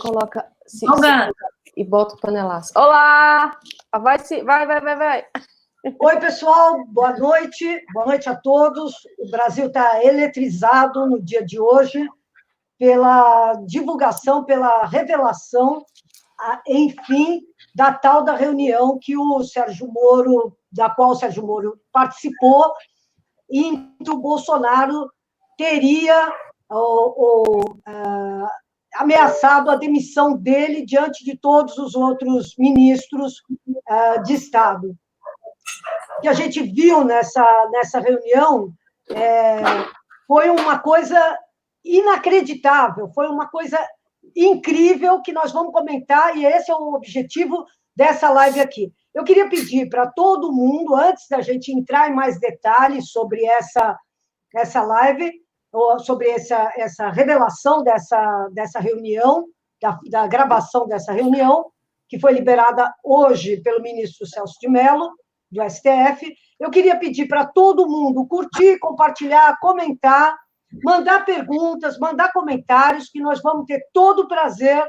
coloca se, se, e bota o panelaço. Olá! Vai, vai, vai, vai, vai. Oi, pessoal, boa noite. Boa noite a todos. O Brasil está eletrizado no dia de hoje pela divulgação, pela revelação, enfim, da tal da reunião que o Sérgio Moro, da qual o Sérgio Moro participou, em que o Bolsonaro teria ou, uh, ameaçado a demissão dele diante de todos os outros ministros uh, de Estado. Que a gente viu nessa, nessa reunião é, foi uma coisa inacreditável, foi uma coisa incrível que nós vamos comentar, e esse é o objetivo dessa live aqui. Eu queria pedir para todo mundo, antes da gente entrar em mais detalhes sobre essa, essa live, sobre essa, essa revelação dessa, dessa reunião, da, da gravação dessa reunião, que foi liberada hoje pelo ministro Celso de Mello, do STF. Eu queria pedir para todo mundo curtir, compartilhar, comentar, mandar perguntas, mandar comentários, que nós vamos ter todo o prazer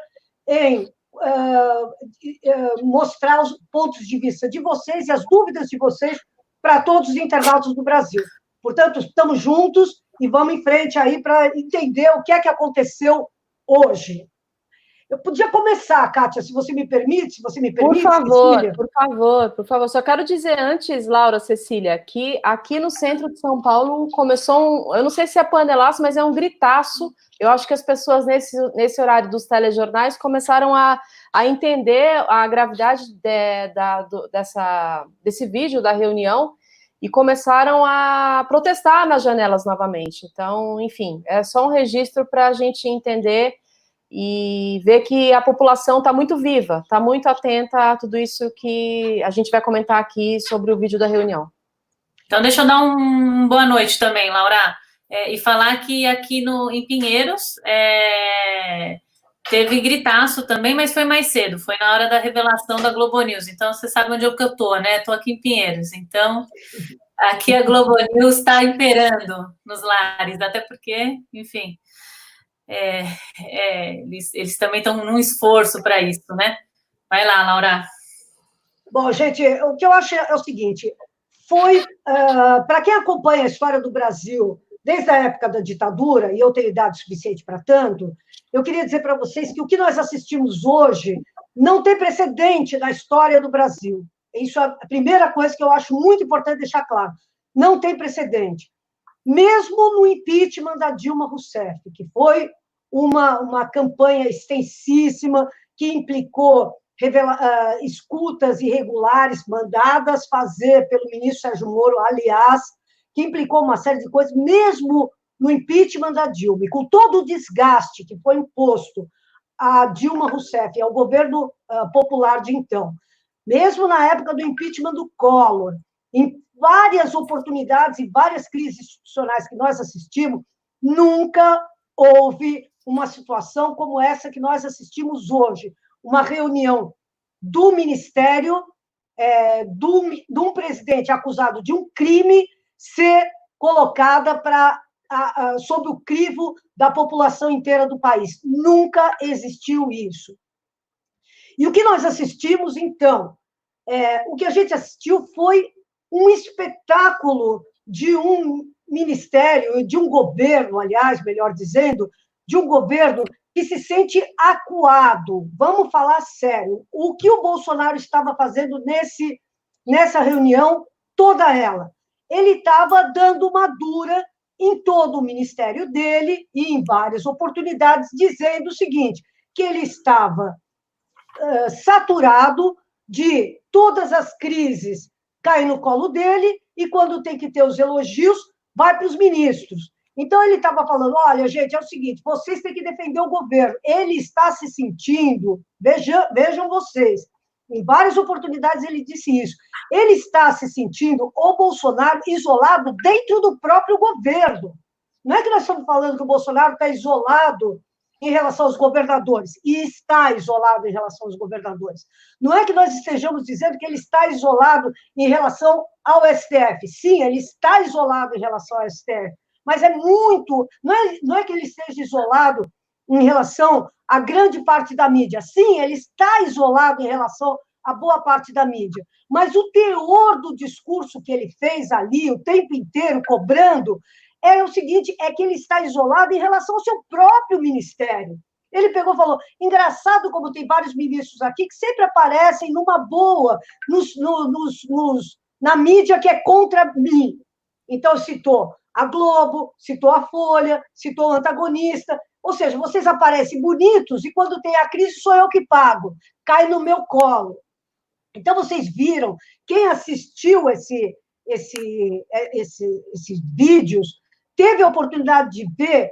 em uh, uh, mostrar os pontos de vista de vocês e as dúvidas de vocês para todos os internautas do Brasil. Portanto, estamos juntos e vamos em frente aí para entender o que é que aconteceu hoje. Eu podia começar, Kátia, se você me permite, se você me permite. Por favor, Cecília. por favor, por favor. Só quero dizer antes, Laura, Cecília, que aqui no centro de São Paulo começou um, eu não sei se é panelaço, mas é um gritaço. Eu acho que as pessoas nesse, nesse horário dos telejornais começaram a, a entender a gravidade de, da, do, dessa, desse vídeo da reunião e começaram a protestar nas janelas novamente. Então, enfim, é só um registro para a gente entender e ver que a população está muito viva, está muito atenta a tudo isso que a gente vai comentar aqui sobre o vídeo da reunião. Então, deixa eu dar um boa noite também, Laura, é, e falar que aqui no, em Pinheiros é, teve gritaço também, mas foi mais cedo, foi na hora da revelação da Globo News. Então, você sabe onde é que eu tô, né? Estou aqui em Pinheiros. Então, aqui a Globo News está imperando nos lares, até porque, enfim, é, é, eles, eles também estão num esforço para isso, né? Vai lá, Laura. Bom, gente, o que eu acho é o seguinte: foi, uh, para quem acompanha a história do Brasil desde a época da ditadura, e eu tenho idade suficiente para tanto, eu queria dizer para vocês que o que nós assistimos hoje não tem precedente na história do Brasil. Isso é a primeira coisa que eu acho muito importante deixar claro. Não tem precedente mesmo no impeachment da Dilma Rousseff, que foi uma, uma campanha extensíssima que implicou revela, uh, escutas irregulares mandadas fazer pelo ministro Sérgio Moro, aliás, que implicou uma série de coisas, mesmo no impeachment da Dilma, e com todo o desgaste que foi imposto a Dilma Rousseff ao governo uh, popular de então, mesmo na época do impeachment do Collor, em várias oportunidades e várias crises institucionais que nós assistimos, nunca houve uma situação como essa que nós assistimos hoje, uma reunião do Ministério, é, do, de um presidente acusado de um crime, ser colocada para sob o crivo da população inteira do país. Nunca existiu isso. E o que nós assistimos, então? É, o que a gente assistiu foi um espetáculo de um ministério, de um governo, aliás, melhor dizendo, de um governo que se sente acuado. Vamos falar sério. O que o Bolsonaro estava fazendo nesse, nessa reunião, toda ela? Ele estava dando uma dura em todo o ministério dele e em várias oportunidades, dizendo o seguinte: que ele estava saturado de todas as crises cai no colo dele e, quando tem que ter os elogios, vai para os ministros. Então, ele estava falando: olha, gente, é o seguinte, vocês têm que defender o governo. Ele está se sentindo, vejam, vejam vocês, em várias oportunidades ele disse isso. Ele está se sentindo, o Bolsonaro, isolado dentro do próprio governo. Não é que nós estamos falando que o Bolsonaro está isolado em relação aos governadores, e está isolado em relação aos governadores. Não é que nós estejamos dizendo que ele está isolado em relação ao STF. Sim, ele está isolado em relação ao STF, mas é muito. Não é, não é que ele esteja isolado em relação a grande parte da mídia. Sim, ele está isolado em relação a boa parte da mídia, mas o teor do discurso que ele fez ali, o tempo inteiro cobrando, é o seguinte: é que ele está isolado em relação ao seu próprio ministério. Ele pegou e falou: engraçado como tem vários ministros aqui que sempre aparecem numa boa, nos, nos, nos, na mídia que é contra mim. Então, citou a Globo, citou a Folha, citou o antagonista. Ou seja, vocês aparecem bonitos e quando tem a crise sou eu que pago, cai no meu colo. Então, vocês viram, quem assistiu esse, esse, é, esse, esses vídeos, teve a oportunidade de ver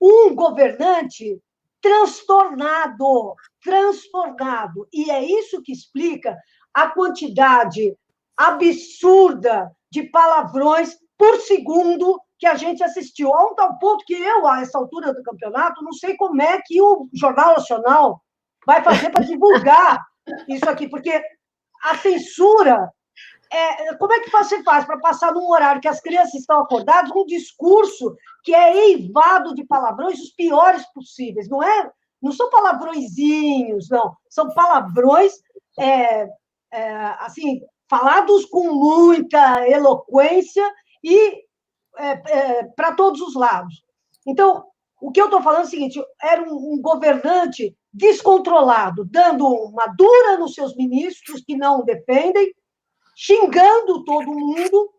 um governante transtornado, transtornado. E é isso que explica a quantidade absurda de palavrões por segundo que a gente assistiu. A um tal ponto que eu, a essa altura do campeonato, não sei como é que o Jornal Nacional vai fazer para divulgar isso aqui, porque a censura. É, como é que você faz para passar num horário que as crianças estão acordadas um discurso que é eivado de palavrões os piores possíveis? Não é? Não são palavrõezinhos, não. São palavrões é, é, assim falados com muita eloquência e é, é, para todos os lados. Então, o que eu estou falando é o seguinte: era um, um, governante descontrolado, dando uma dura nos seus ministros que não defendem, xingando todo mundo,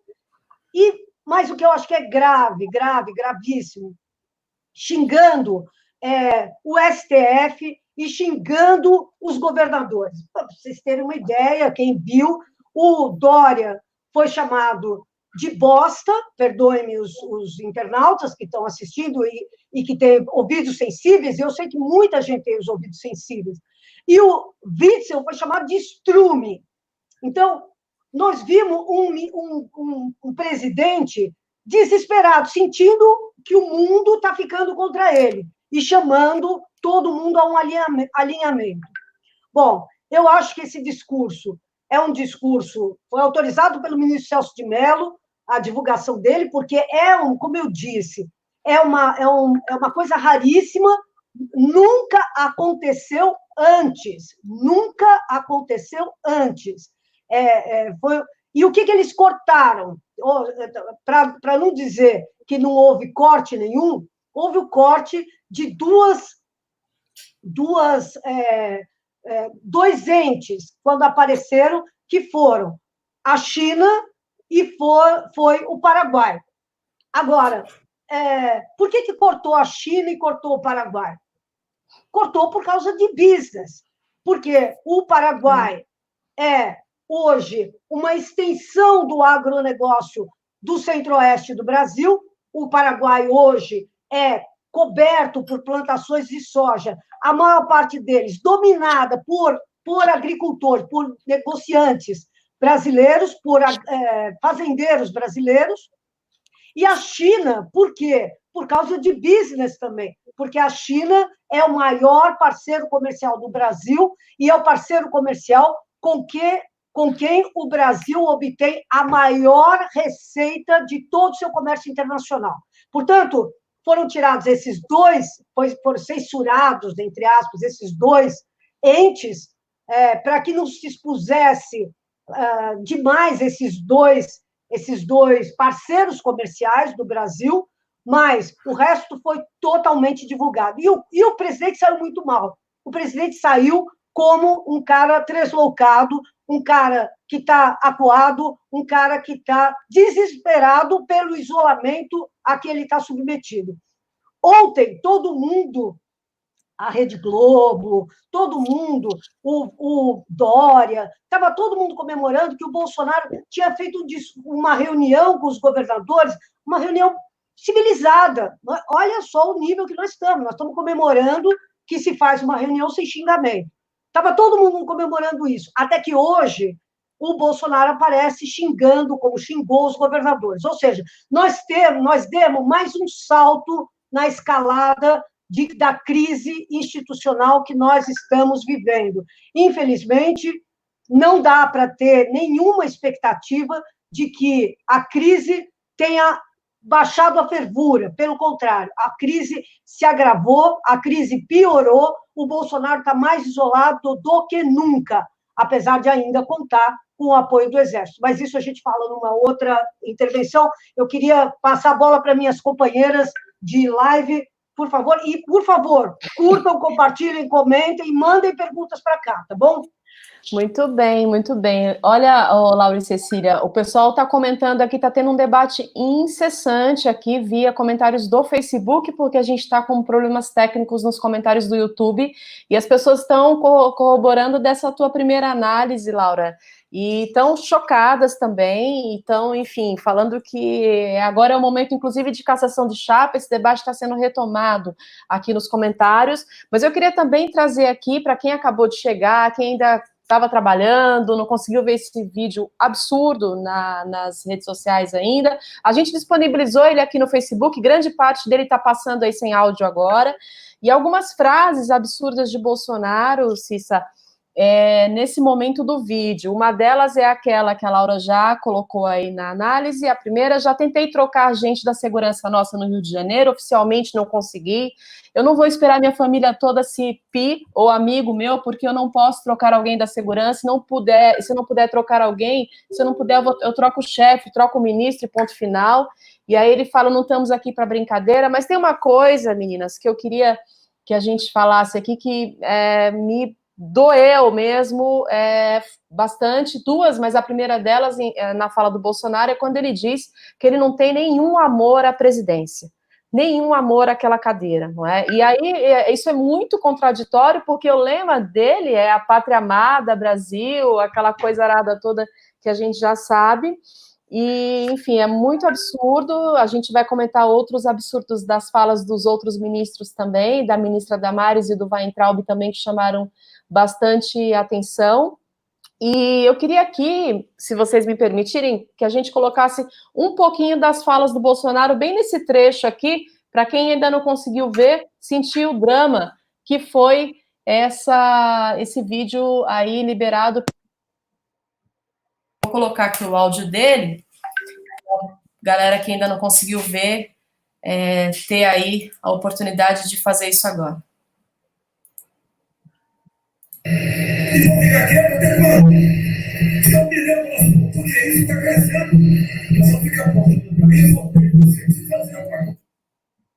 e mas o que eu acho que é grave, grave, gravíssimo, xingando é, o STF e xingando os governadores. Para vocês terem uma ideia, quem viu, o Dória foi chamado de bosta, perdoem-me os, os, internautas que estão assistindo e, e que têm ouvidos sensíveis, eu sei que muita gente tem os ouvidos sensíveis. E o Witzel foi chamado de estrume. Então, nós vimos um, um, um, um presidente desesperado, sentindo que o mundo está ficando contra ele e chamando todo mundo a um alinhamento. Bom, eu acho que esse discurso é um discurso, foi autorizado pelo ministro Celso de Mello, a divulgação dele, porque é um, como eu disse, é uma, é, um, é uma coisa raríssima, nunca aconteceu antes, nunca aconteceu antes. É, é, foi, e o que, que eles cortaram? Para não dizer que não houve corte nenhum, houve o corte de duas, duas é, é, dois entes, quando apareceram, que foram a China e foi, foi o Paraguai. Agora, é, por que, que cortou a China e cortou o Paraguai? Cortou por causa de business, porque o Paraguai é hoje uma extensão do agronegócio do centro-oeste do Brasil. O Paraguai hoje é coberto por plantações de soja, a maior parte deles dominada por, por agricultores, por negociantes brasileiros, por é, fazendeiros brasileiros, e a China, por quê? Por causa de business também, porque a China é o maior parceiro comercial do Brasil e é o parceiro comercial com que com quem o Brasil obtém a maior receita de todo o seu comércio internacional. Portanto, foram tirados esses dois, foram censurados, entre aspas, esses dois entes, é, para que não se expusesse uh, demais esses dois, esses dois parceiros comerciais do Brasil, mas o resto foi totalmente divulgado. E o, e o presidente saiu muito mal. O presidente saiu como um cara tresloucado, um cara que está acuado, um cara que está desesperado pelo isolamento a que ele está submetido. Ontem, todo mundo a Rede Globo, todo mundo, o, o Dória, estava todo mundo comemorando que o Bolsonaro tinha feito uma reunião com os governadores, uma reunião civilizada. Olha só o nível que nós estamos. Nós estamos comemorando que se faz uma reunião sem xingamento. Estava todo mundo comemorando isso. Até que hoje o Bolsonaro aparece xingando, como xingou os governadores. Ou seja, nós temos, nós demos mais um salto na escalada de, da crise institucional que nós estamos vivendo. Infelizmente, não dá para ter nenhuma expectativa de que a crise tenha baixado a fervura, pelo contrário, a crise se agravou, a crise piorou, o Bolsonaro está mais isolado do que nunca, apesar de ainda contar com o apoio do Exército. Mas isso a gente fala numa outra intervenção. Eu queria passar a bola para minhas companheiras de live, por favor, e, por favor, curtam, compartilhem, comentem e mandem perguntas para cá, tá bom? Muito bem, muito bem. Olha, oh, Laura e Cecília, o pessoal está comentando aqui, está tendo um debate incessante aqui via comentários do Facebook, porque a gente está com problemas técnicos nos comentários do YouTube, e as pessoas estão corroborando dessa tua primeira análise, Laura, e estão chocadas também, então, enfim, falando que agora é o momento, inclusive, de cassação de chapa, esse debate está sendo retomado aqui nos comentários, mas eu queria também trazer aqui, para quem acabou de chegar, quem ainda estava trabalhando, não conseguiu ver esse vídeo absurdo na, nas redes sociais ainda. A gente disponibilizou ele aqui no Facebook, grande parte dele está passando aí sem áudio agora. E algumas frases absurdas de Bolsonaro, Cissa, é, nesse momento do vídeo. Uma delas é aquela que a Laura já colocou aí na análise. A primeira, já tentei trocar gente da segurança nossa no Rio de Janeiro, oficialmente não consegui. Eu não vou esperar minha família toda se pi ou amigo meu, porque eu não posso trocar alguém da segurança. Se não puder, se eu não puder trocar alguém, se eu não puder, eu, vou, eu troco o chefe, troco o ministro, ponto final. E aí ele fala: não estamos aqui para brincadeira, mas tem uma coisa, meninas, que eu queria que a gente falasse aqui que é, me doeu mesmo é, bastante, duas, mas a primeira delas, é, na fala do Bolsonaro, é quando ele diz que ele não tem nenhum amor à presidência, nenhum amor àquela cadeira, não é? E aí, é, isso é muito contraditório, porque o lema dele é a pátria amada, Brasil, aquela coisa arada toda que a gente já sabe, e, enfim, é muito absurdo. A gente vai comentar outros absurdos das falas dos outros ministros também, da ministra Damares e do Weintraub também, que chamaram bastante atenção. E eu queria aqui, se vocês me permitirem, que a gente colocasse um pouquinho das falas do Bolsonaro bem nesse trecho aqui, para quem ainda não conseguiu ver, sentir o drama que foi essa esse vídeo aí liberado. Vou colocar aqui o áudio dele. Galera que ainda não conseguiu ver, é, ter aí a oportunidade de fazer isso agora. Se eu me lembro, porque isso está crescendo, eu só ficar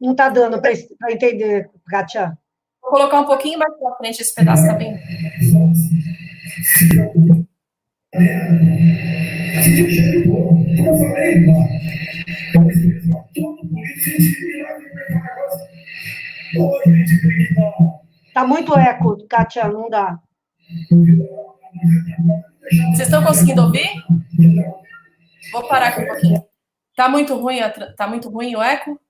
Não está dando para entender, Kátia. Vou colocar um pouquinho mais para frente esse pedaço, tá bem? Como eu falei, todo político Tá muito eco, Kátia, não dá. Vocês estão conseguindo ouvir? Vou parar aqui um pouquinho. Tá muito ruim, tá muito ruim o eco?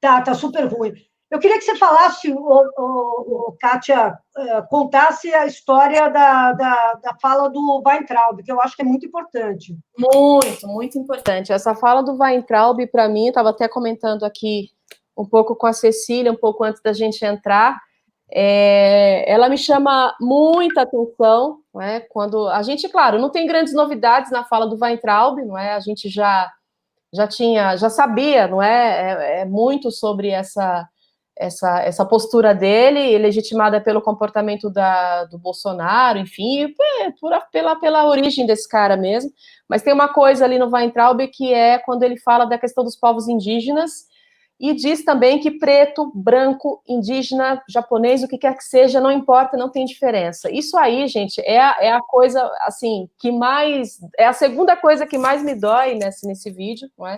Tá, tá super ruim. Eu queria que você falasse, o, o, o Kátia, eh, contasse a história da, da, da, fala do Weintraub, que eu acho que é muito importante. Muito, muito importante. Essa fala do Weintraub, para mim, estava até comentando aqui um pouco com a Cecília, um pouco antes da gente entrar, é, ela me chama muita atenção, não é? Quando a gente, claro, não tem grandes novidades na fala do Weintraub, não é? A gente já já tinha, já sabia, não é? É, é muito sobre essa essa, essa postura dele, legitimada pelo comportamento da, do Bolsonaro, enfim, por, pela, pela origem desse cara mesmo. Mas tem uma coisa ali no Weintraub que é quando ele fala da questão dos povos indígenas e diz também que preto, branco, indígena, japonês, o que quer que seja, não importa, não tem diferença. Isso aí, gente, é a, é a coisa, assim, que mais, é a segunda coisa que mais me dói nesse, nesse vídeo, não é?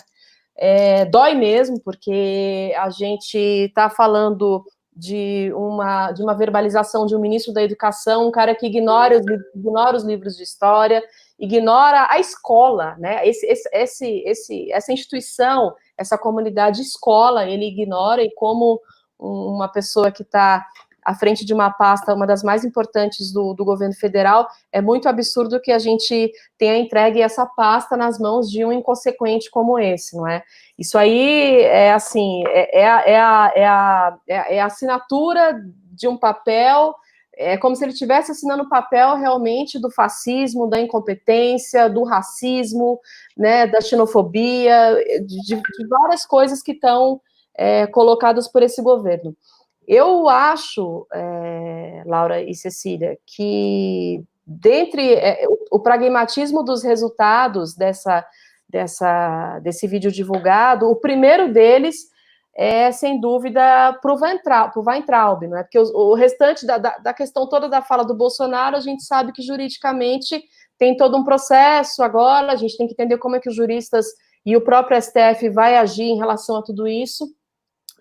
é dói mesmo, porque a gente está falando de uma, de uma verbalização de um ministro da educação, um cara que ignora os, ignora os livros de história, ignora a escola, né? Esse, esse, esse, essa instituição, essa comunidade escola, ele ignora, e como uma pessoa que está à frente de uma pasta, uma das mais importantes do, do, governo federal, é muito absurdo que a gente tenha entregue essa pasta nas mãos de um inconsequente como esse, não é? Isso aí é assim, é, é, a, é, a, é, a, é a assinatura de um papel é como se ele estivesse assinando o papel realmente do fascismo, da incompetência, do racismo, né, da xenofobia, de, de várias coisas que estão é, colocadas por esse governo. Eu acho, é, Laura e Cecília, que dentre é, o, o, pragmatismo dos resultados dessa, dessa, desse vídeo divulgado, o primeiro deles é, sem dúvida, para o Weintraub, não é? Porque o, o restante da, da, da, questão toda da fala do Bolsonaro, a gente sabe que juridicamente tem todo um processo agora, a gente tem que entender como é que os juristas e o próprio STF vai agir em relação a tudo isso,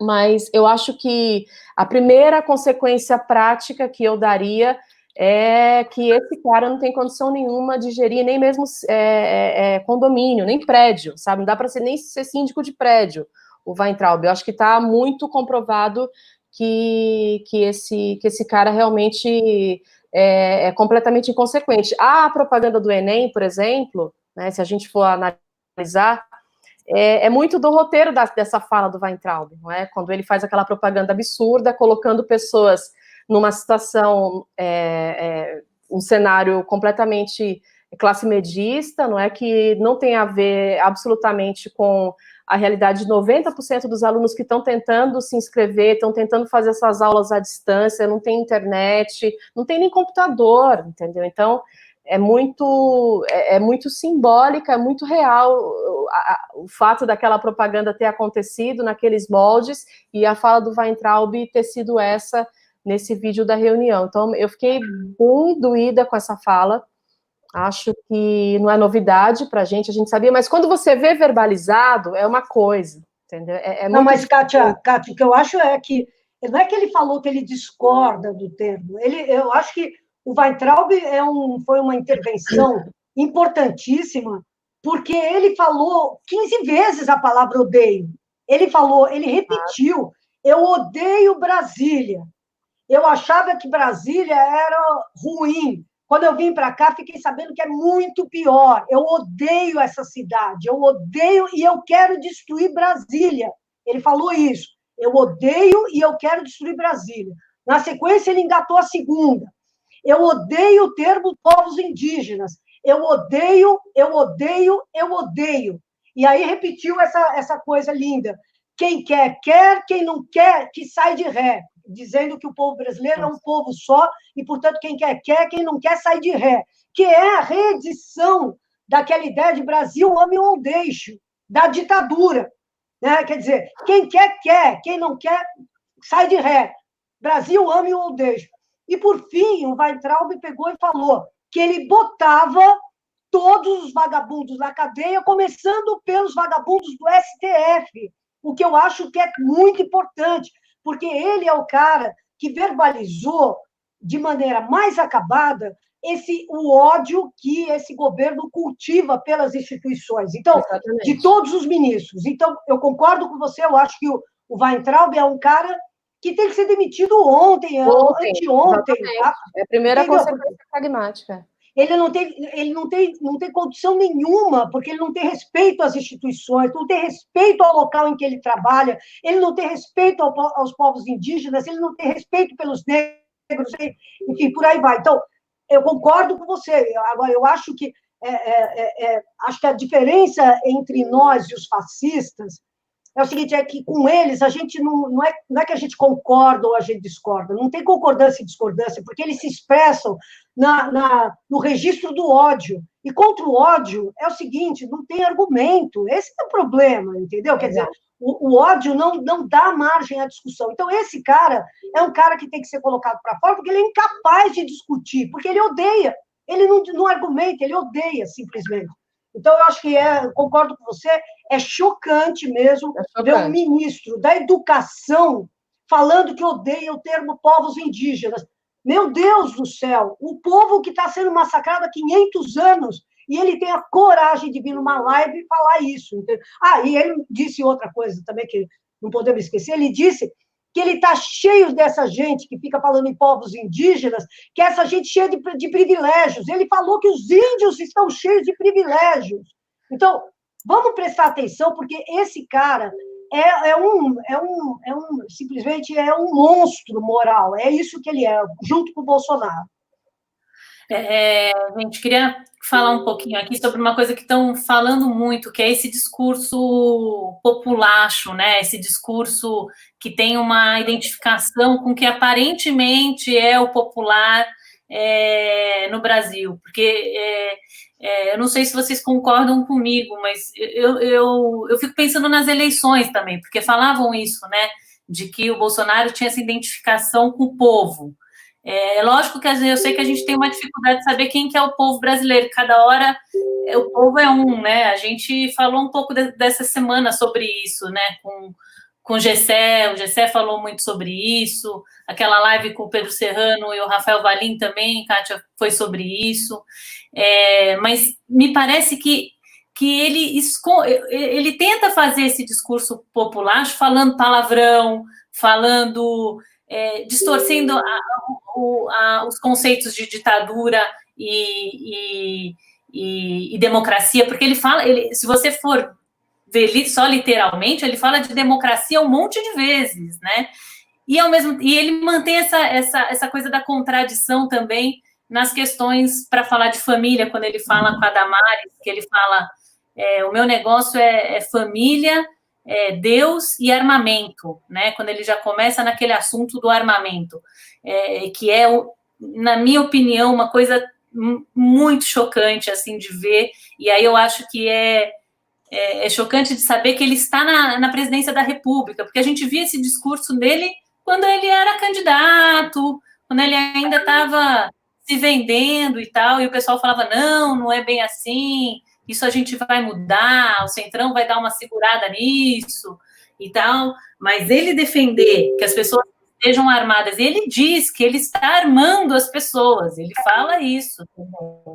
mas eu acho que a primeira consequência prática que eu daria é que esse cara não tem condição nenhuma de gerir nem mesmo é, é, é condomínio, nem prédio, sabe? Não dá para ser nem ser síndico de prédio o Weintraub. Eu acho que está muito comprovado que, que, esse, que esse cara realmente é, é, completamente inconsequente. A propaganda do Enem, por exemplo, né, se a gente for analisar, é, é muito do roteiro da, dessa fala do Weintraub, não é? Quando ele faz aquela propaganda absurda, colocando pessoas numa situação, é, é um cenário completamente classe medista, não é? Que não tem a ver absolutamente com a realidade de 90% dos alunos que estão tentando se inscrever, estão tentando fazer essas aulas à distância, não tem internet, não tem nem computador, entendeu? Então, é muito, é, é muito simbólica, é muito real o, a, o fato daquela propaganda ter acontecido naqueles moldes e a fala do Weintraub ter sido essa nesse vídeo da reunião. Então, eu fiquei muito doída com essa fala, Acho que não é novidade para a gente, a gente sabia, mas quando você vê verbalizado, é uma coisa, entendeu? É, é não, mas, Kátia, Kátia, o que eu acho é que não é que ele falou que ele discorda do termo, ele, eu acho que o Weintraub é um, foi uma intervenção importantíssima, porque ele falou 15 vezes a palavra odeio. Ele falou, ele repetiu, eu odeio Brasília. Eu achava que Brasília era ruim, quando eu vim para cá, fiquei sabendo que é muito pior. Eu odeio essa cidade, eu odeio e eu quero destruir Brasília. Ele falou isso. Eu odeio e eu quero destruir Brasília. Na sequência, ele engatou a segunda. Eu odeio o termo povos indígenas. Eu odeio, eu odeio, eu odeio. E aí repetiu essa, essa coisa linda. Quem quer, quer, quem não quer, que sai de ré dizendo que o povo brasileiro é um povo só e, portanto, quem quer, quer, quem não quer, sai de ré, que é a reedição daquela ideia de Brasil ame ou deixe, da ditadura. Né? Quer dizer, quem quer, quer, quem não quer, sai de ré. Brasil ame ou deixe. E, por fim, o Weintraub pegou e falou que ele botava todos os vagabundos na cadeia, começando pelos vagabundos do STF, o que eu acho que é muito importante, porque ele é o cara que verbalizou de maneira mais acabada esse o ódio que esse governo cultiva pelas instituições. Então, Exatamente. de todos os ministros. Então, eu concordo com você, eu acho que o, o Weintraub é um cara que tem que ser demitido ontem, ontem anteontem. Tá? É a primeira Entendeu? consequência pragmática ele não tem, ele não tem, não tem condição nenhuma, porque ele não tem respeito às instituições, não tem respeito ao local em que ele trabalha, ele não tem respeito ao, aos povos indígenas, ele não tem respeito pelos negros, enfim, por aí vai. Então, eu concordo com você. Agora, eu acho que é, é, é, é acho que a diferença entre nós e os fascistas é o seguinte, é que com eles a gente não, não, é, não é que a gente concorda ou a gente discorda, não tem concordância e discordância, porque eles se expressam na, na, no registro do ódio. E contra o ódio é o seguinte, não tem argumento, esse é o problema, entendeu? Quer dizer, o, o ódio não, não dá margem à discussão. Então, esse cara é um cara que tem que ser colocado para fora, porque ele é incapaz de discutir, porque ele odeia, ele não, não argumenta, ele odeia simplesmente. Então, eu acho que é, concordo com você, é chocante mesmo é chocante. ver um ministro da educação falando que odeia o termo povos indígenas. Meu Deus do céu, o povo que está sendo massacrado há 500 anos, e ele tem a coragem de vir numa live e falar isso. Entendeu? Ah, e ele disse outra coisa também que não podemos esquecer, ele disse que ele está cheio dessa gente que fica falando em povos indígenas, que é essa gente cheia de, de privilégios. Ele falou que os índios estão cheios de privilégios. Então, vamos prestar atenção, porque esse cara é, é, um, é, um, é um, simplesmente é um monstro moral, é isso que ele é, junto com o Bolsonaro. É, a gente queria falar um pouquinho aqui sobre uma coisa que estão falando muito, que é esse discurso populacho, né? Esse discurso que tem uma identificação com que aparentemente é o popular é, no Brasil, porque é, é, eu não sei se vocês concordam comigo, mas eu, eu, eu fico pensando nas eleições também, porque falavam isso, né? De que o Bolsonaro tinha essa identificação com o povo. É, é lógico que eu sei que a gente tem uma dificuldade de saber quem que é o povo brasileiro. Cada hora é, o povo é um, né? A gente falou um pouco de, dessa semana sobre isso, né? Com, com o Gessé, o Gessé falou muito sobre isso. Aquela live com o Pedro Serrano e o Rafael Valim também, Kátia, foi sobre isso. É, mas me parece que, que ele, ele tenta fazer esse discurso popular falando palavrão, falando é, distorcendo a, a, os conceitos de ditadura e, e, e, e, democracia, porque ele fala, ele, se você for ver só literalmente, ele fala de democracia um monte de vezes, né? E ao mesmo e ele mantém essa, essa, essa coisa da contradição também nas questões para falar de família, quando ele fala com a Damares, que ele fala é, o meu negócio é, é família é, Deus e armamento, né? Quando ele já começa naquele assunto do armamento, é, que é, na minha opinião, uma coisa muito chocante assim de ver. E aí eu acho que é, é, é chocante de saber que ele está na, na presidência da República, porque a gente via esse discurso dele quando ele era candidato, quando ele ainda estava se vendendo e tal, e o pessoal falava: não, não é bem assim, isso a gente vai mudar, o Centrão vai dar uma segurada nisso e tal, mas ele defender que as pessoas estejam armadas, ele diz que ele está armando as pessoas, ele fala isso,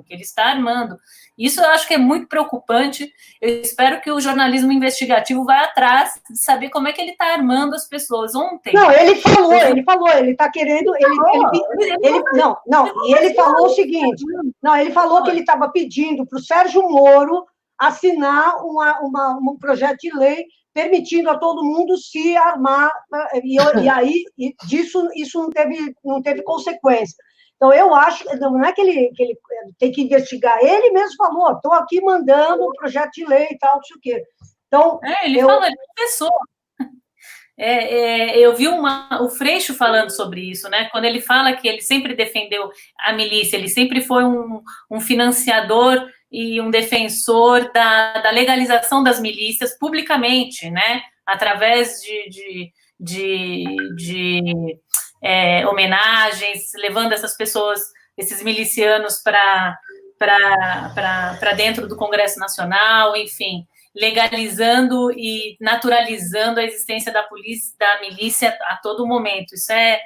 que ele está armando. Isso eu acho que é muito preocupante. Eu espero que o jornalismo investigativo vá atrás de saber como é que ele está armando as pessoas. Ontem. Não, ele falou, ele falou, ele está querendo. Ele, ele, ele, não, não, e ele falou o seguinte: não, ele falou que ele estava pedindo para o Sérgio Moro assinar uma, uma, um projeto de lei permitindo a todo mundo se armar, e, e aí e disso isso não teve, não teve consequência. Então, eu acho, não é que ele, que ele tem que investigar, ele mesmo falou, estou aqui mandando um projeto de lei e tal, não sei o quê. Então, é, ele eu... fala, ele começou. É, é, eu vi uma, o Freixo falando sobre isso, né? Quando ele fala que ele sempre defendeu a milícia, ele sempre foi um, um financiador e um defensor da, da, legalização das milícias publicamente, né? Através de, de, de, de é, homenagens, levando essas pessoas, esses milicianos para dentro do Congresso Nacional, enfim, legalizando e naturalizando a existência da polícia, da milícia a todo momento. Isso é,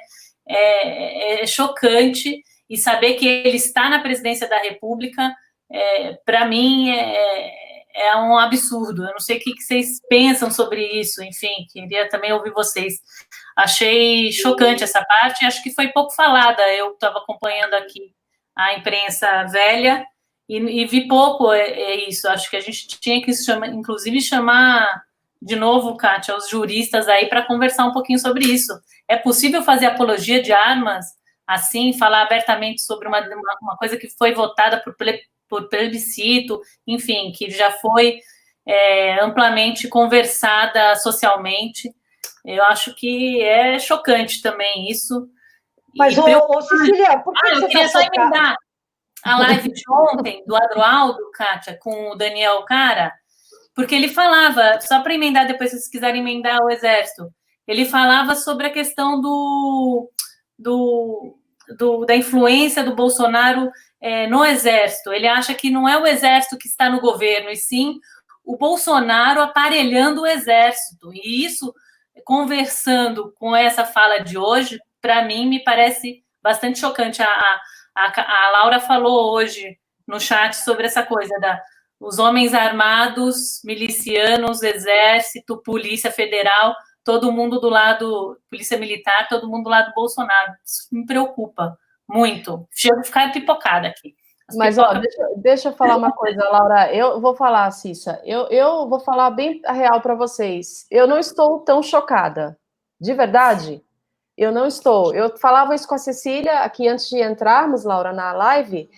é, é chocante e saber que ele está na presidência da República, é, para mim, é, é um absurdo. Eu não sei o que vocês pensam sobre isso, enfim, queria também ouvir vocês. Achei chocante essa parte, acho que foi pouco falada. Eu estava acompanhando aqui a imprensa velha e, e vi pouco é, é, isso. Acho que a gente tinha que, chama, inclusive, chamar de novo, Kátia, os juristas aí para conversar um pouquinho sobre isso. É possível fazer apologia de armas assim, falar abertamente sobre uma, uma coisa que foi votada por, por plebiscito, enfim, que já foi é, amplamente conversada socialmente. Eu acho que é chocante também isso. Mas, ô, ô, Cecília, por que ah, você eu queria tá só emendar a live de ontem, do Adroaldo, Kátia, com o Daniel Cara, porque ele falava, só para emendar depois, se vocês quiserem emendar o Exército, ele falava sobre a questão do, do, do da influência do Bolsonaro é, no Exército. Ele acha que não é o Exército que está no governo, e sim o Bolsonaro aparelhando o Exército. E isso conversando com essa fala de hoje, para mim, me parece bastante chocante. A, a, a, Laura falou hoje no chat sobre essa coisa da os homens armados, milicianos, exército, polícia federal, todo mundo do lado, polícia militar, todo mundo do lado do Bolsonaro. Isso me preocupa muito. Chego a ficar pipocada aqui. Mas, ó, deixa, deixa, eu falar uma coisa, Laura. Eu vou falar, Cissa. Eu, eu vou falar bem a real para vocês. Eu não estou tão chocada. De verdade, eu não estou. Eu falava isso com a Cecília aqui antes de entrarmos, Laura, na live.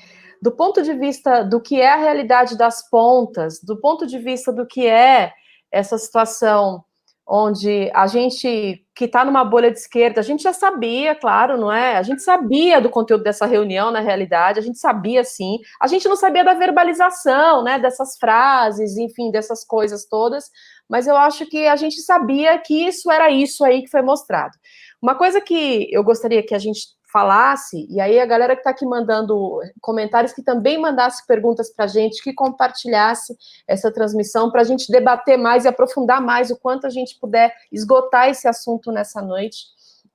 Do ponto de vista do que é a realidade das pontas, do ponto de vista do que é essa situação onde a gente que está numa bolha de esquerda, a gente já sabia, claro, não é? A gente sabia do conteúdo dessa reunião, na realidade, a gente sabia sim. A gente não sabia da verbalização, né? Dessas frases, enfim, dessas coisas todas, mas eu acho que a gente sabia que isso era isso aí que foi mostrado. Uma coisa que eu gostaria que a gente falasse, e aí a galera que está aqui mandando comentários, que também mandasse perguntas para a gente, que compartilhasse essa transmissão, para a gente debater mais e aprofundar mais o quanto a gente puder esgotar esse assunto nessa noite.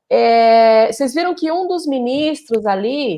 É, vocês viram que um dos ministros ali,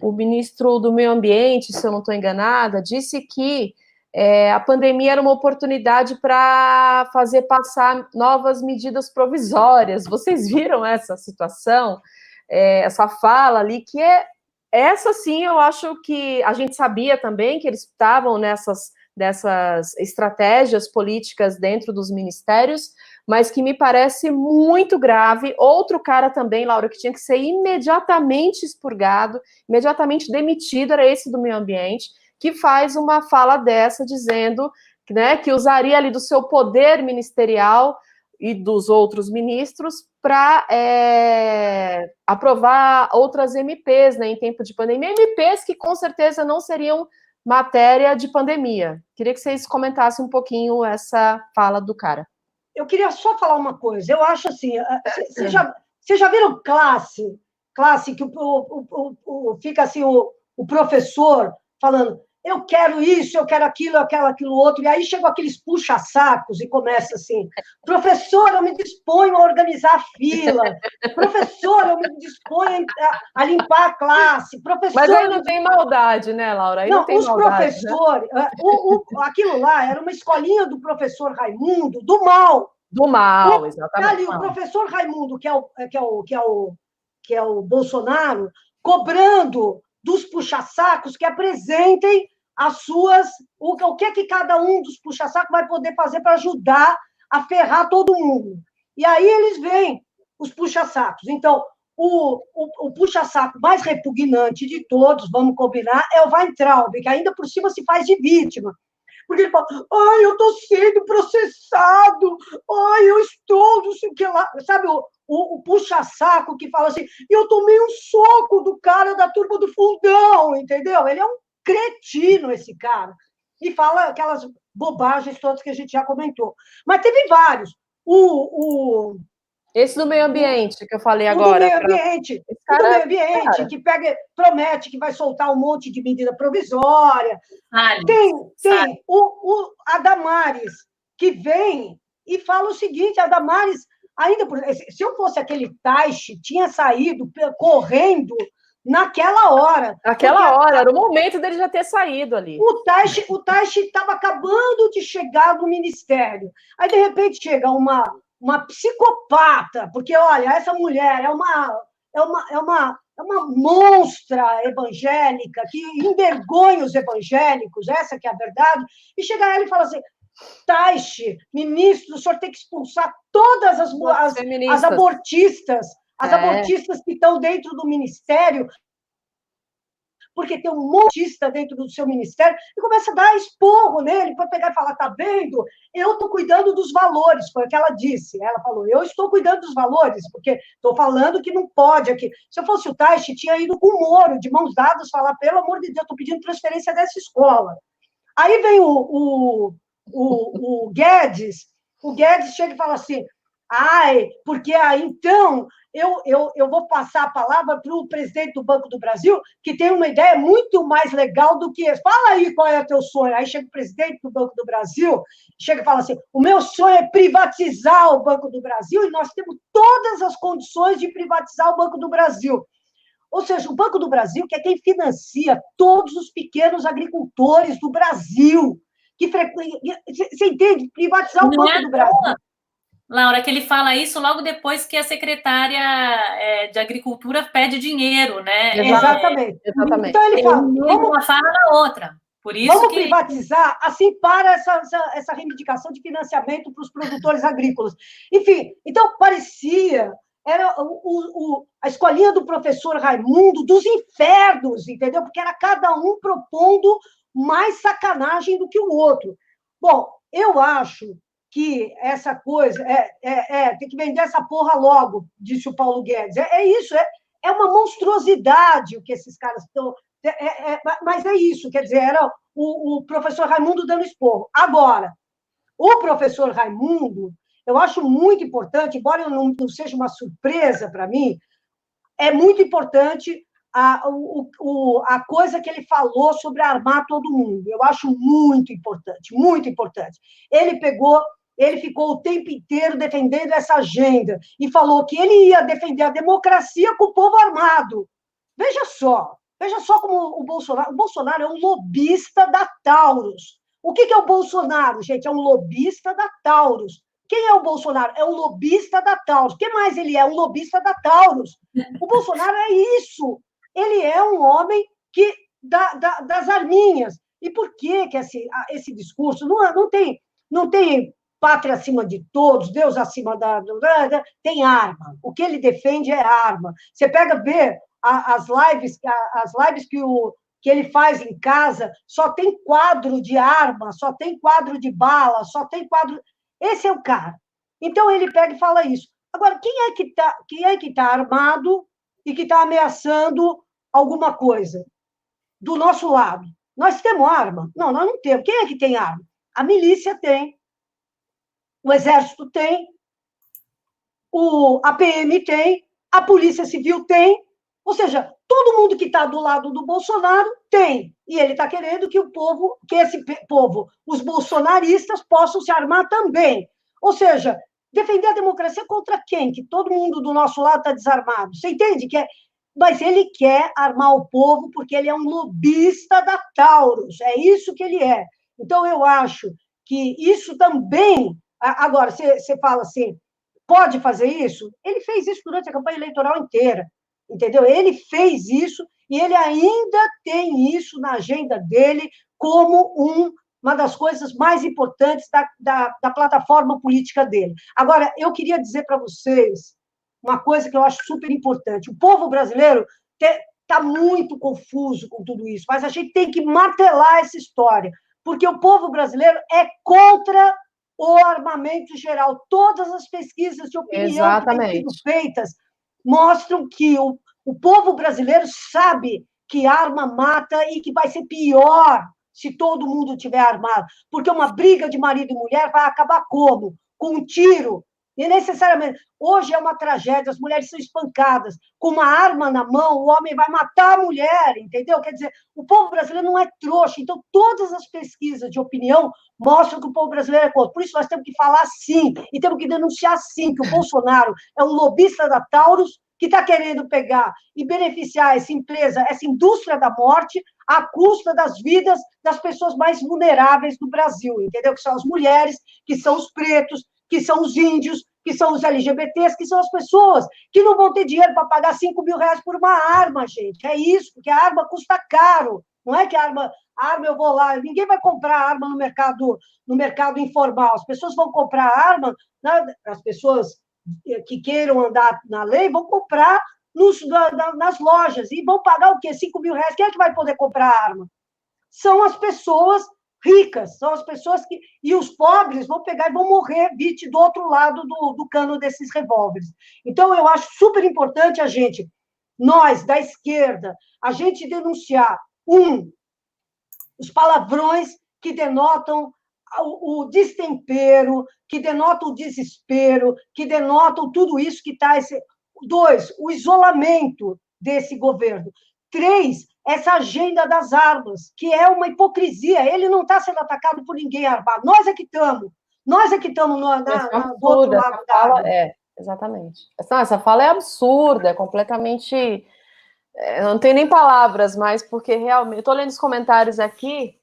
o ministro do Meio Ambiente, se eu não estou enganada, disse que é, a pandemia era uma oportunidade para fazer passar novas medidas provisórias. Vocês viram essa situação? É, essa fala ali, que é essa sim, eu acho que a gente sabia também que eles estavam nessas dessas estratégias políticas dentro dos ministérios, mas que me parece muito grave. Outro cara também, Laura, que tinha que ser imediatamente expurgado, imediatamente demitido, era esse do meio ambiente, que faz uma fala dessa dizendo né, que usaria ali do seu poder ministerial e dos outros ministros para é, aprovar outras MPs né, em tempo de pandemia, MPs que com certeza não seriam matéria de pandemia. Queria que vocês comentassem um pouquinho essa fala do cara. Eu queria só falar uma coisa. Eu acho assim, vocês já, já viram classe, classe que o, o, o, o fica assim o, o professor falando eu quero isso, eu quero aquilo, eu quero aquilo outro, e aí chegam aqueles puxa-sacos e começa assim, professor, eu me disponho a organizar a fila, professor, eu me disponho a, a limpar a classe, professor... Mas aí não tem maldade, né, Laura? Aí não, não os maldade, professores, né? o, o, aquilo lá era uma escolinha do professor Raimundo, do mal. Do mal, exatamente. Ali, o professor Raimundo, que é o, que é o, que é o, que é o Bolsonaro, cobrando dos puxa-sacos que apresentem as suas. O, o que é que cada um dos puxa-saco vai poder fazer para ajudar a ferrar todo mundo? E aí eles vêm, os puxa-sacos. Então, o, o, o puxa-saco mais repugnante de todos, vamos combinar, é o Weintraub, que ainda por cima se faz de vítima. Porque ele fala, ai, eu estou sendo processado, ai, eu estou, não sei o que lá. Sabe, o, o, o puxa-saco que fala assim, eu tomei um soco do cara da turma do fundão, entendeu? Ele é um cretino esse cara. E fala aquelas bobagens todas que a gente já comentou. Mas teve vários. O, o esse do meio ambiente que eu falei agora. O do meio ambiente, cara, do meio ambiente cara. que pega, promete que vai soltar um monte de medida provisória. tem tem o, o Adamares, que vem e fala o seguinte: a Damares, ainda por, se eu fosse aquele Taishi, tinha saído correndo naquela hora. Naquela hora, era o momento dele já ter saído ali. O Taishi o estava acabando de chegar no ministério. Aí, de repente, chega uma, uma psicopata, porque, olha, essa mulher é uma, é uma, é uma, é uma monstra evangélica que envergonha os evangélicos, essa que é a verdade, e chega ela e fala assim, Taishi, ministro, o senhor tem que expulsar todas as, as, as abortistas as é. abortistas que estão dentro do ministério, porque tem um montista dentro do seu ministério, e começa a dar esporro nele para pegar e falar: tá vendo? Eu estou cuidando dos valores, foi o que ela disse. Ela falou: eu estou cuidando dos valores, porque estou falando que não pode aqui. Se eu fosse o Taishi, tinha ido com o Moro, de mãos dadas, falar: pelo amor de Deus, estou pedindo transferência dessa escola. Aí vem o, o, o, o Guedes, o Guedes chega e fala assim: ai, porque aí então eu, eu, eu vou passar a palavra para o presidente do Banco do Brasil, que tem uma ideia muito mais legal do que. Fala aí qual é o teu sonho. Aí chega o presidente do Banco do Brasil, chega e fala assim: o meu sonho é privatizar o Banco do Brasil e nós temos todas as condições de privatizar o Banco do Brasil. Ou seja, o Banco do Brasil, que é quem financia todos os pequenos agricultores do Brasil. Que frequ... Você entende? Privatizar o Banco é do Brasil. Laura, que ele fala isso logo depois que a secretária é, de Agricultura pede dinheiro, né? Exatamente. É, exatamente. Então ele fala, vamos, uma fala na outra. Por isso vamos que... privatizar, assim para essa, essa, essa reivindicação de financiamento para os produtores agrícolas. Enfim, então parecia era o, o, a escolinha do professor Raimundo dos infernos, entendeu? Porque era cada um propondo mais sacanagem do que o outro. Bom, eu acho que essa coisa é, é, é, tem que vender essa porra logo, disse o Paulo Guedes. É, é isso, é, é uma monstruosidade o que esses caras estão. É, é, é, mas é isso, quer dizer, era o, o professor Raimundo dando esporro. Agora, o professor Raimundo, eu acho muito importante, embora não, não seja uma surpresa para mim, é muito importante a, o, o, a coisa que ele falou sobre armar todo mundo. Eu acho muito importante, muito importante. Ele pegou ele ficou o tempo inteiro defendendo essa agenda e falou que ele ia defender a democracia com o povo armado. Veja só, veja só como o Bolsonaro, o Bolsonaro é um lobista da Taurus. O que é o Bolsonaro, gente? É um lobista da Taurus. Quem é o Bolsonaro? É um lobista da Taurus. O que mais ele é? Um lobista da Taurus. O Bolsonaro é isso. Ele é um homem que da, das arminhas. E por que, que esse, esse discurso não, não tem não tem pátria acima de todos, Deus acima da, tem arma. O que ele defende é arma. Você pega ver as lives, as lives que, o, que ele faz em casa, só tem quadro de arma, só tem quadro de bala, só tem quadro. Esse é o cara. Então ele pega e fala isso. Agora, quem é que está é que tá armado e que está ameaçando alguma coisa do nosso lado? Nós temos arma? Não, nós não temos. Quem é que tem arma? A milícia tem, o Exército tem, o, a PM tem, a Polícia Civil tem, ou seja, todo mundo que está do lado do Bolsonaro tem. E ele está querendo que o povo, que esse povo, os bolsonaristas, possam se armar também. Ou seja, defender a democracia contra quem? Que todo mundo do nosso lado está desarmado. Você entende? Que é... Mas ele quer armar o povo porque ele é um lobista da Taurus. É isso que ele é. Então, eu acho que isso também Agora, você, fala assim, pode fazer isso? Ele fez isso durante a campanha eleitoral inteira, entendeu? Ele fez isso e ele ainda tem isso na agenda dele como um, uma das coisas mais importantes da, da, da plataforma política dele. Agora, eu queria dizer para vocês uma coisa que eu acho super importante. O povo brasileiro está muito confuso com tudo isso, mas a gente tem que martelar essa história, porque o povo brasileiro é contra o armamento geral. Todas as pesquisas de opinião Exatamente. que têm sido feitas mostram que o, o povo brasileiro sabe que arma mata e que vai ser pior se todo mundo tiver armado. Porque uma briga de marido e mulher vai acabar como? Com um tiro, e necessariamente. Hoje é uma tragédia, as mulheres são espancadas. Com uma arma na mão, o homem vai matar a mulher, entendeu? Quer dizer, o povo brasileiro não é trouxa. Então, todas as pesquisas de opinião mostram que o povo brasileiro é contra. Por isso, nós temos que falar sim, e temos que denunciar sim que o Bolsonaro é um lobista da Taurus que está querendo pegar e beneficiar essa empresa, essa indústria da morte, à custa das vidas das pessoas mais vulneráveis do Brasil, entendeu? Que são as mulheres, que são os pretos, que são os índios, que são os LGBTs, que são as pessoas que não vão ter dinheiro para pagar 5 mil reais por uma arma, gente. É isso, porque a arma custa caro. Não é que a arma, a arma eu vou lá, ninguém vai comprar arma no mercado, no mercado informal. As pessoas vão comprar arma, né? as pessoas que queiram andar na lei vão comprar nos, na, nas lojas e vão pagar o quê? 5 mil reais. Quem é que vai poder comprar arma? São as pessoas ricas, são as pessoas que. E os pobres vão pegar e vão morrer vítimas do outro lado do, do cano desses revólveres. Então, eu acho super importante a gente, nós da esquerda, a gente denunciar, um, os palavrões que denotam o, destempero, que denotam o desespero, que denotam tudo isso que está. Dois, o isolamento desse governo. Três, essa agenda das armas, que é uma hipocrisia. Ele não está sendo atacado por ninguém armado. Nós é que estamos. Nós é que estamos na, na, na, do outro lado da fala, É, exatamente. Essa, essa fala é absurda, é completamente. É, não tem nem palavras mais, porque realmente. Estou lendo os comentários aqui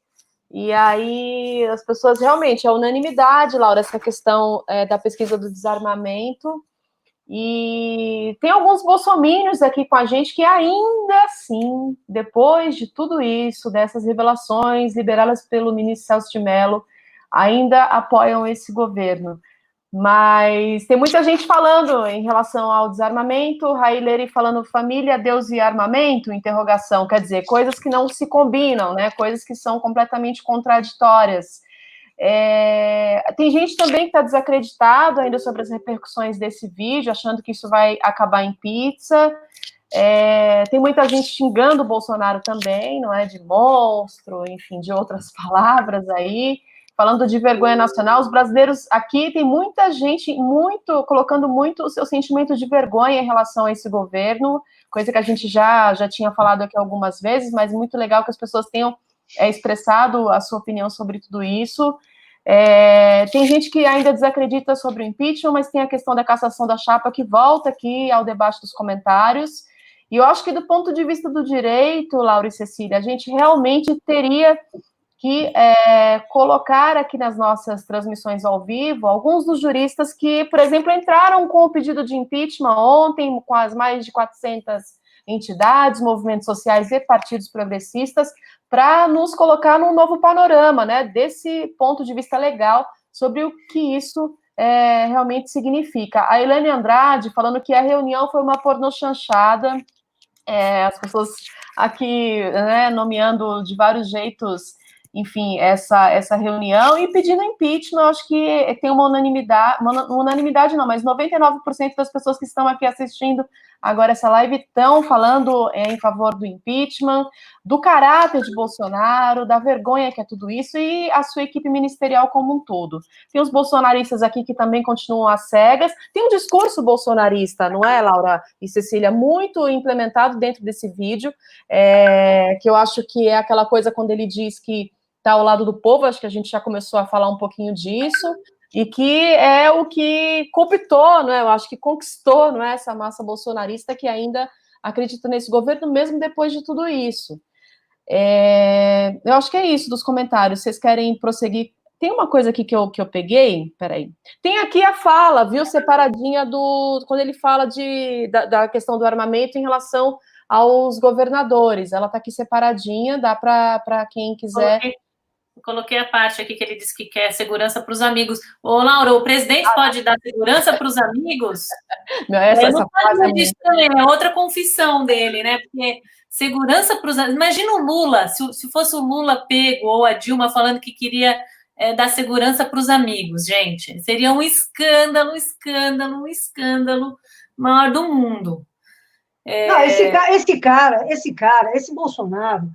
E aí as pessoas realmente, é unanimidade, Laura, essa questão é, da pesquisa do desarmamento. E tem alguns bolsomínios aqui com a gente que ainda assim, depois de tudo isso, dessas revelações liberadas pelo ministro Celso de Mello, ainda apoiam esse governo. Mas tem muita gente falando em relação ao desarmamento, Raileri falando família, Deus e armamento, interrogação, quer dizer, coisas que não se combinam, né? Coisas que são completamente contraditórias. É, tem gente também que está desacreditado ainda sobre as repercussões desse vídeo, achando que isso vai acabar em pizza. É, tem muita gente xingando o Bolsonaro também, não é? De monstro, enfim, de outras palavras aí falando de vergonha nacional, os brasileiros aqui tem muita gente muito colocando muito o seu sentimento de vergonha em relação a esse governo, coisa que a gente já já tinha falado aqui algumas vezes, mas muito legal que as pessoas tenham é, expressado a sua opinião sobre tudo isso. É, tem gente que ainda desacredita sobre o impeachment, mas tem a questão da cassação da chapa que volta aqui ao debate dos comentários. E eu acho que do ponto de vista do direito, Laura e Cecília, a gente realmente teria que é, colocar aqui nas nossas transmissões ao vivo alguns dos juristas que, por exemplo, entraram com o pedido de impeachment ontem, com as mais de 400 entidades, movimentos sociais e partidos progressistas, para nos colocar num novo panorama, né, desse ponto de vista legal, sobre o que isso é, realmente significa. A Helene Andrade falando que a reunião foi uma pornochanchada, é, as pessoas aqui né, nomeando de vários jeitos enfim, essa, essa reunião e pedindo impeachment, acho que tem uma unanimidade, uma unanimidade não, mas 99% das pessoas que estão aqui assistindo agora essa live estão falando é, em favor do impeachment, do caráter de Bolsonaro, da vergonha que é tudo isso e a sua equipe ministerial como um todo. Tem os bolsonaristas aqui que também continuam às cegas, tem um discurso bolsonarista, não é, Laura e Cecília, muito implementado dentro desse vídeo, é, que eu acho que é aquela coisa quando ele diz que está ao lado do povo, acho que a gente já começou a falar um pouquinho disso, e que é o que cooptou, é? eu acho que conquistou não é? essa massa bolsonarista que ainda acredita nesse governo, mesmo depois de tudo isso. É, eu acho que é isso dos comentários. Vocês querem prosseguir? Tem uma coisa aqui que eu, que eu peguei, peraí. Tem aqui a fala, viu, separadinha do. Quando ele fala de, da, da questão do armamento em relação aos governadores. Ela está aqui separadinha, dá para quem quiser. Coloquei a parte aqui que ele disse que quer segurança para os amigos. Ô, Laura, o presidente ah. pode dar segurança para os amigos? Não, essa, essa frase é, também, é outra confissão dele, né? Porque segurança para os Imagina o Lula, se, se fosse o Lula pego ou a Dilma falando que queria é, dar segurança para os amigos, gente. Seria um escândalo, um escândalo, um escândalo maior do mundo. É... Não, esse, esse cara, esse cara, esse Bolsonaro,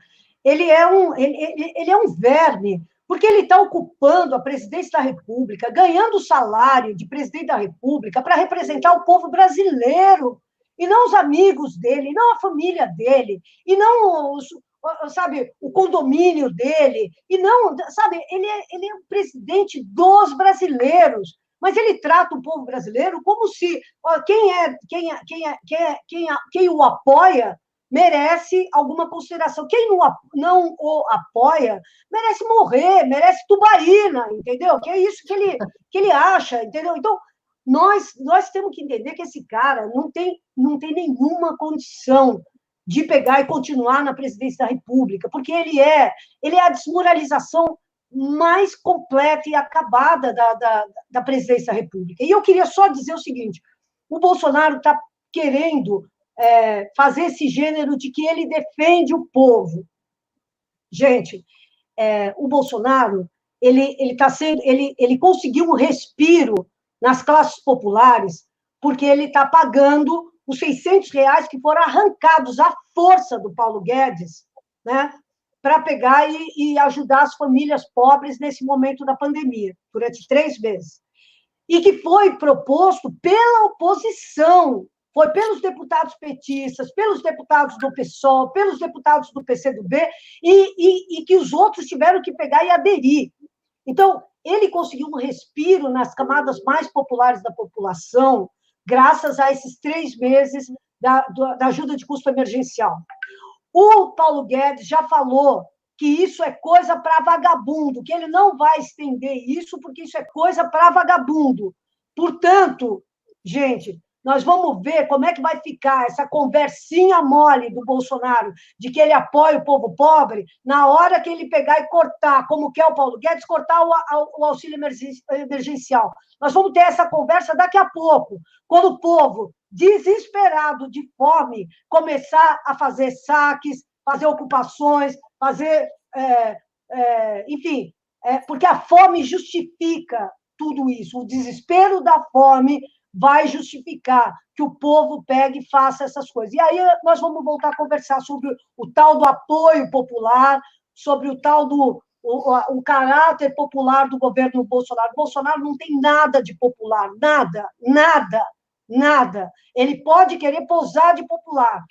ele é um, ele, ele é um verme, porque ele está ocupando a presidência da República, ganhando o salário de presidente da República para representar o povo brasileiro, e não os amigos dele, e não a família dele, e não os, sabe, o condomínio dele, e não, sabe, ele é, ele é o presidente dos brasileiros, mas ele trata o povo brasileiro como se ó, quem é quem é, quem é, quem, é, quem, é, quem o apoia merece alguma consideração. Quem não, não o apoia merece morrer, merece tubaína, entendeu? Que é isso que ele, que ele acha, entendeu? Então, nós, nós temos que entender que esse cara não tem, não tem nenhuma condição de pegar e continuar na presidência da República, porque ele é, ele é a desmoralização mais completa e acabada da, da, da presidência da República. E eu queria só dizer o seguinte: o Bolsonaro está querendo é, fazer esse gênero de que ele defende o povo. Gente, é, o Bolsonaro ele ele está sendo ele ele conseguiu um respiro nas classes populares porque ele está pagando os 600 reais que foram arrancados à força do Paulo Guedes, né, para pegar e, e ajudar as famílias pobres nesse momento da pandemia durante três meses e que foi proposto pela oposição foi pelos deputados petistas, pelos deputados do PSOL, pelos deputados do PCdoB, e, e, e que os outros tiveram que pegar e aderir. Então, ele conseguiu um respiro nas camadas mais populares da população, graças a esses três meses da, da ajuda de custo emergencial. O Paulo Guedes já falou que isso é coisa para vagabundo, que ele não vai estender isso porque isso é coisa para vagabundo. Portanto, gente, nós vamos ver como é que vai ficar essa conversinha mole do Bolsonaro de que ele apoia o povo pobre na hora que ele pegar e cortar, como quer o Paulo Guedes, cortar o, auxílio emergencial. Nós vamos ter essa conversa daqui a pouco, quando o povo, desesperado de fome, começar a fazer saques, fazer ocupações, fazer. É, é, enfim, é, porque a fome justifica tudo isso. O desespero da fome vai justificar que o povo pegue e faça essas coisas. E aí nós vamos voltar a conversar sobre o tal do apoio popular, sobre o tal do o, o caráter popular do governo Bolsonaro. Bolsonaro não tem nada de popular, nada, nada, nada. Ele pode querer posar de popular,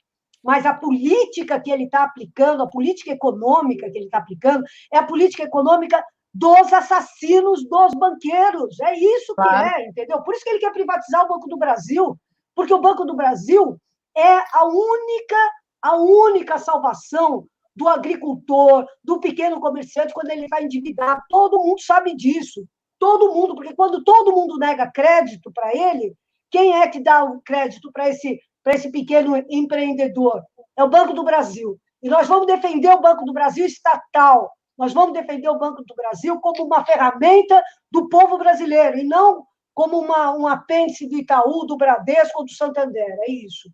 mas a política que ele está aplicando, a política econômica que ele está aplicando, é a política econômica dos assassinos dos banqueiros. É isso que claro. é, entendeu? Por isso que ele quer privatizar o Banco do Brasil, porque o Banco do Brasil é a única, a única salvação do agricultor, do pequeno comerciante quando ele está endividado. Todo mundo sabe disso. Todo mundo, porque quando todo mundo nega crédito para ele, quem é que dá o crédito para esse, esse pequeno empreendedor? É o Banco do Brasil. E nós vamos defender o Banco do Brasil estatal, nós vamos defender o Banco do Brasil como uma ferramenta do povo brasileiro e não como uma, um apêndice do Itaú, do Bradesco ou do Santander. É isso.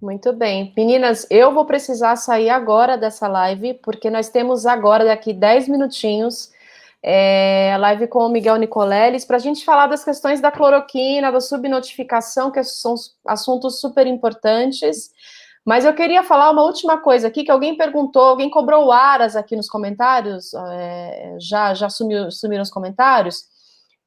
Muito bem. Meninas, eu vou precisar sair agora dessa live, porque nós temos agora, daqui 10 minutinhos, é, a live com o Miguel Nicoleles, para a gente falar das questões da cloroquina, da subnotificação, que são assuntos super importantes. Mas eu queria falar uma última coisa aqui, que alguém perguntou, alguém cobrou o Aras aqui nos comentários, é, já, já sumiu, sumiram os comentários.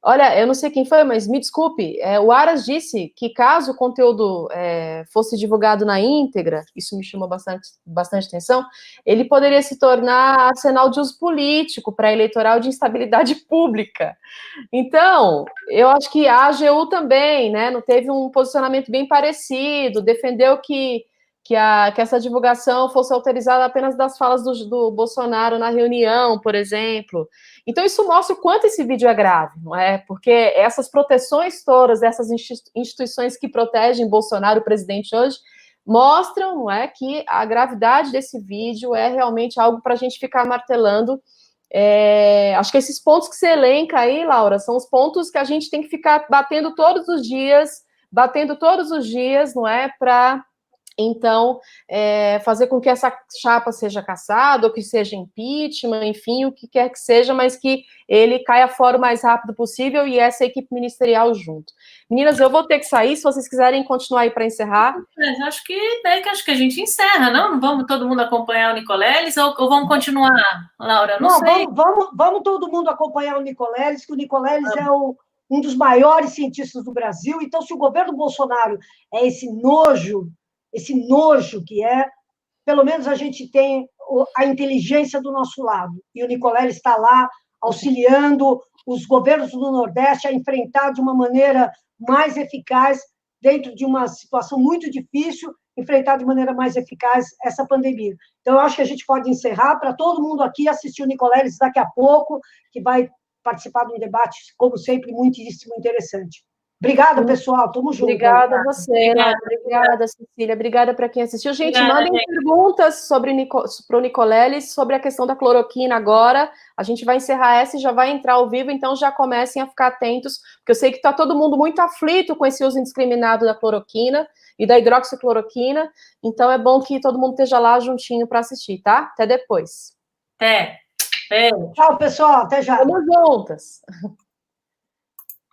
Olha, eu não sei quem foi, mas me desculpe, é, o Aras disse que caso o conteúdo é, fosse divulgado na íntegra, isso me chamou bastante, bastante atenção, ele poderia se tornar arsenal de uso político para eleitoral de instabilidade pública. Então, eu acho que a AGU também, né, não teve um posicionamento bem parecido, defendeu que que, a, que essa divulgação fosse autorizada apenas das falas do, do, Bolsonaro na reunião, por exemplo. Então, isso mostra o quanto esse vídeo é grave, não é? Porque essas proteções todas, essas instituições que protegem Bolsonaro, o presidente hoje, mostram não é, que a gravidade desse vídeo é realmente algo para a gente ficar martelando. É, acho que esses pontos que você elenca aí, Laura, são os pontos que a gente tem que ficar batendo todos os dias, batendo todos os dias, não é? Para então, é, fazer com que essa chapa seja caçada, ou que seja impeachment, enfim, o que quer que seja, mas que ele caia fora o mais rápido possível e essa equipe ministerial junto. Meninas, eu vou ter que sair, se vocês quiserem continuar aí para encerrar. É, acho que é que acho que a gente encerra, não? Vamos todo mundo acompanhar o Nicoleles ou, ou vamos continuar, Laura? Não, não sei. Vamos, vamos, vamos, todo mundo acompanhar o Nicoleles, que o Nicoleles é o, um dos maiores cientistas do Brasil. Então, se o governo Bolsonaro é esse nojo esse nojo que é, pelo menos a gente tem a inteligência do nosso lado. E o Nicolé está lá auxiliando os governos do Nordeste a enfrentar de uma maneira mais eficaz, dentro de uma situação muito difícil, enfrentar de maneira mais eficaz essa pandemia. Então, eu acho que a gente pode encerrar para todo mundo aqui assistir o Nicoleles daqui a pouco, que vai participar de um debate, como sempre, muitíssimo interessante. Obrigada, pessoal. Tamo junto. Obrigada a você, obrigada, obrigada Cecília. Obrigada para quem assistiu. Gente, obrigada, mandem gente. perguntas sobre para o Nicoleles sobre a questão da cloroquina agora. A gente vai encerrar essa e já vai entrar ao vivo, então já comecem a ficar atentos, porque eu sei que está todo mundo muito aflito com esse uso indiscriminado da cloroquina e da hidroxicloroquina. Então é bom que todo mundo esteja lá juntinho para assistir, tá? Até depois. Até. Tchau, pessoal. Até já. Vamos juntas.